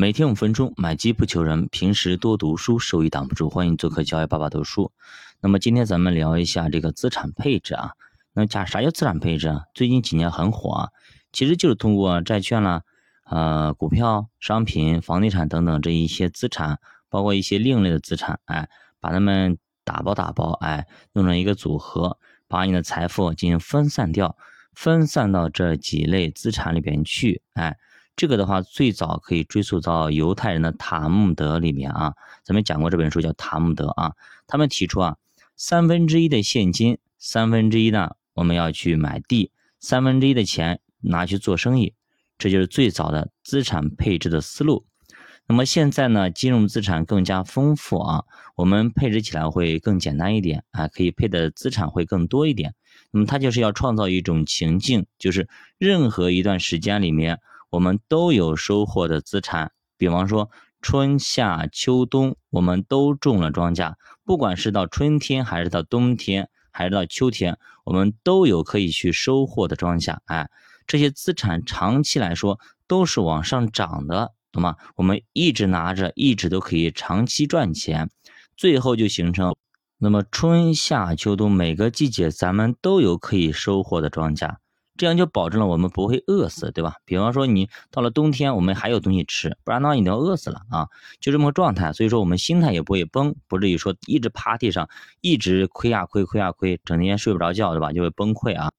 每天五分钟，买基不求人。平时多读书，收益挡不住。欢迎做客教育爸爸读书。那么今天咱们聊一下这个资产配置啊。那假啥叫资产配置啊？最近几年很火啊，其实就是通过债券啦、呃股票、商品、房地产等等这一些资产，包括一些另类的资产，哎，把它们打包打包，哎，弄成一个组合，把你的财富进行分散掉，分散到这几类资产里边去，哎。这个的话，最早可以追溯到犹太人的塔木德里面啊，咱们讲过这本书叫塔木德啊。他们提出啊，三分之一的现金，三分之一呢，我们要去买地，三分之一的钱拿去做生意，这就是最早的资产配置的思路。那么现在呢，金融资产更加丰富啊，我们配置起来会更简单一点啊，可以配的资产会更多一点。那么它就是要创造一种情境，就是任何一段时间里面。我们都有收获的资产，比方说春夏秋冬，我们都种了庄稼，不管是到春天还是到冬天，还是到秋天，我们都有可以去收获的庄稼。哎，这些资产长期来说都是往上涨的，懂吗？我们一直拿着，一直都可以长期赚钱，最后就形成，那么春夏秋冬每个季节咱们都有可以收获的庄稼。这样就保证了我们不会饿死，对吧？比方说你到了冬天，我们还有东西吃，不然的话你都要饿死了啊！就这么个状态，所以说我们心态也不会崩，不至于说一直趴地上，一直亏啊亏亏啊亏，整天睡不着觉，对吧？就会崩溃啊！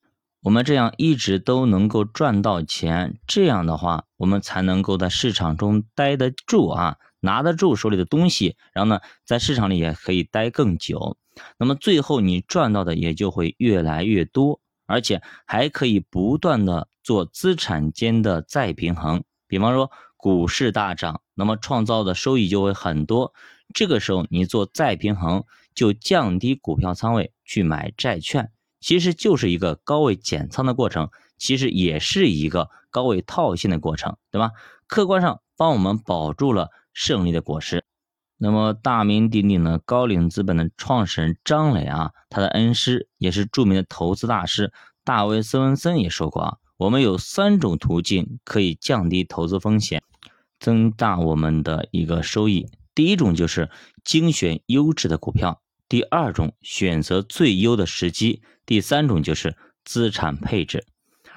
我们这样一直都能够赚到钱，这样的话我们才能够在市场中待得住啊，拿得住手里的东西，然后呢，在市场里也可以待更久，那么最后你赚到的也就会越来越多。而且还可以不断的做资产间的再平衡，比方说股市大涨，那么创造的收益就会很多。这个时候你做再平衡，就降低股票仓位去买债券，其实就是一个高位减仓的过程，其实也是一个高位套现的过程，对吧？客观上帮我们保住了胜利的果实。那么大名鼎鼎的高瓴资本的创始人张磊啊，他的恩师也是著名的投资大师大卫·斯文森也说过啊，我们有三种途径可以降低投资风险，增大我们的一个收益。第一种就是精选优质的股票，第二种选择最优的时机，第三种就是资产配置。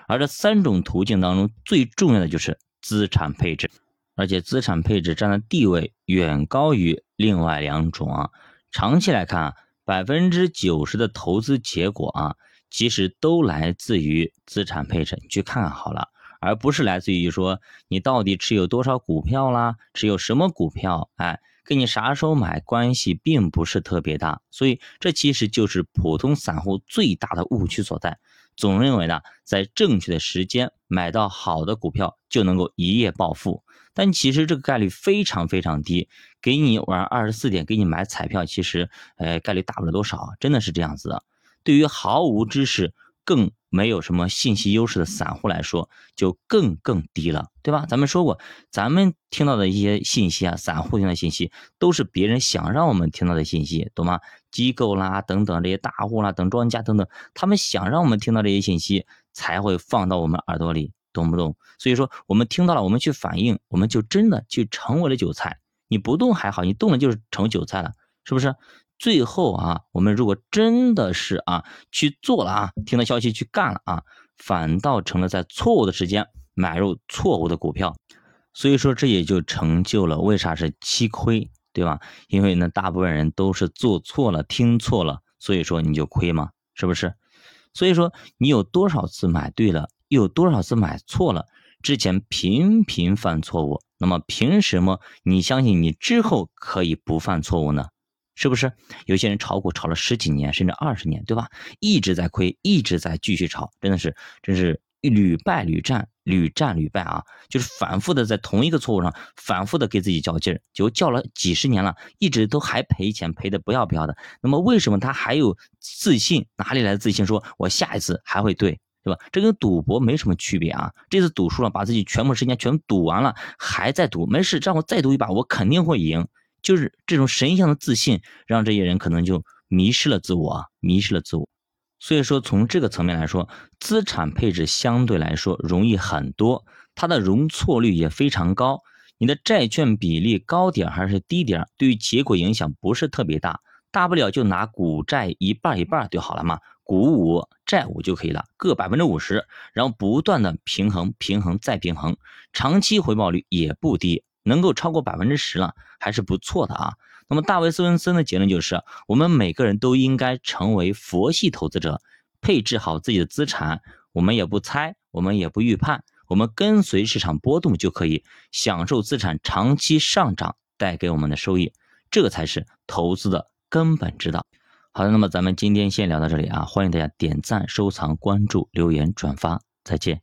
而这三种途径当中，最重要的就是资产配置。而且资产配置占的地位远高于另外两种啊。长期来看啊，百分之九十的投资结果啊，其实都来自于资产配置。你去看看好了，而不是来自于说你到底持有多少股票啦，持有什么股票，哎，跟你啥时候买关系并不是特别大。所以这其实就是普通散户最大的误区所在。总认为呢，在正确的时间买到好的股票就能够一夜暴富，但其实这个概率非常非常低。给你晚上二十四点给你买彩票，其实呃概率大不了多少，真的是这样子的。对于毫无知识。更没有什么信息优势的散户来说，就更更低了，对吧？咱们说过，咱们听到的一些信息啊，散户听的信息，都是别人想让我们听到的信息，懂吗？机构啦，等等这些大户啦，等庄家等等，他们想让我们听到这些信息，才会放到我们耳朵里，懂不懂？所以说，我们听到了，我们去反应，我们就真的去成为了韭菜。你不动还好，你动了就是成韭菜了，是不是？最后啊，我们如果真的是啊去做了啊，听到消息去干了啊，反倒成了在错误的时间买入错误的股票，所以说这也就成就了为啥是七亏，对吧？因为呢，大部分人都是做错了，听错了，所以说你就亏嘛，是不是？所以说你有多少次买对了，又有多少次买错了？之前频频犯错误，那么凭什么你相信你之后可以不犯错误呢？是不是有些人炒股炒了十几年甚至二十年，对吧？一直在亏，一直在继续炒，真的是，真是屡败屡战，屡战屡败啊！就是反复的在同一个错误上反复的给自己较劲儿，就较了几十年了，一直都还赔钱，赔的不要不要的。那么为什么他还有自信？哪里来的自信？说我下一次还会对，对吧？这跟赌博没什么区别啊！这次赌输了，把自己全部时间全赌完了，还在赌，没事，让我再赌一把，我肯定会赢。就是这种神一样的自信，让这些人可能就迷失了自我，迷失了自我。所以说，从这个层面来说，资产配置相对来说容易很多，它的容错率也非常高。你的债券比例高点还是低点，对于结果影响不是特别大，大不了就拿股债一半一半就好了嘛，股五债五就可以了，各百分之五十，然后不断的平衡平衡再平衡，长期回报率也不低，能够超过百分之十了，还是不错的啊。那么大卫斯文森的结论就是，我们每个人都应该成为佛系投资者，配置好自己的资产，我们也不猜，我们也不预判。我们跟随市场波动就可以享受资产长期上涨带给我们的收益，这才是投资的根本之道。好的，那么咱们今天先聊到这里啊，欢迎大家点赞、收藏、关注、留言、转发，再见。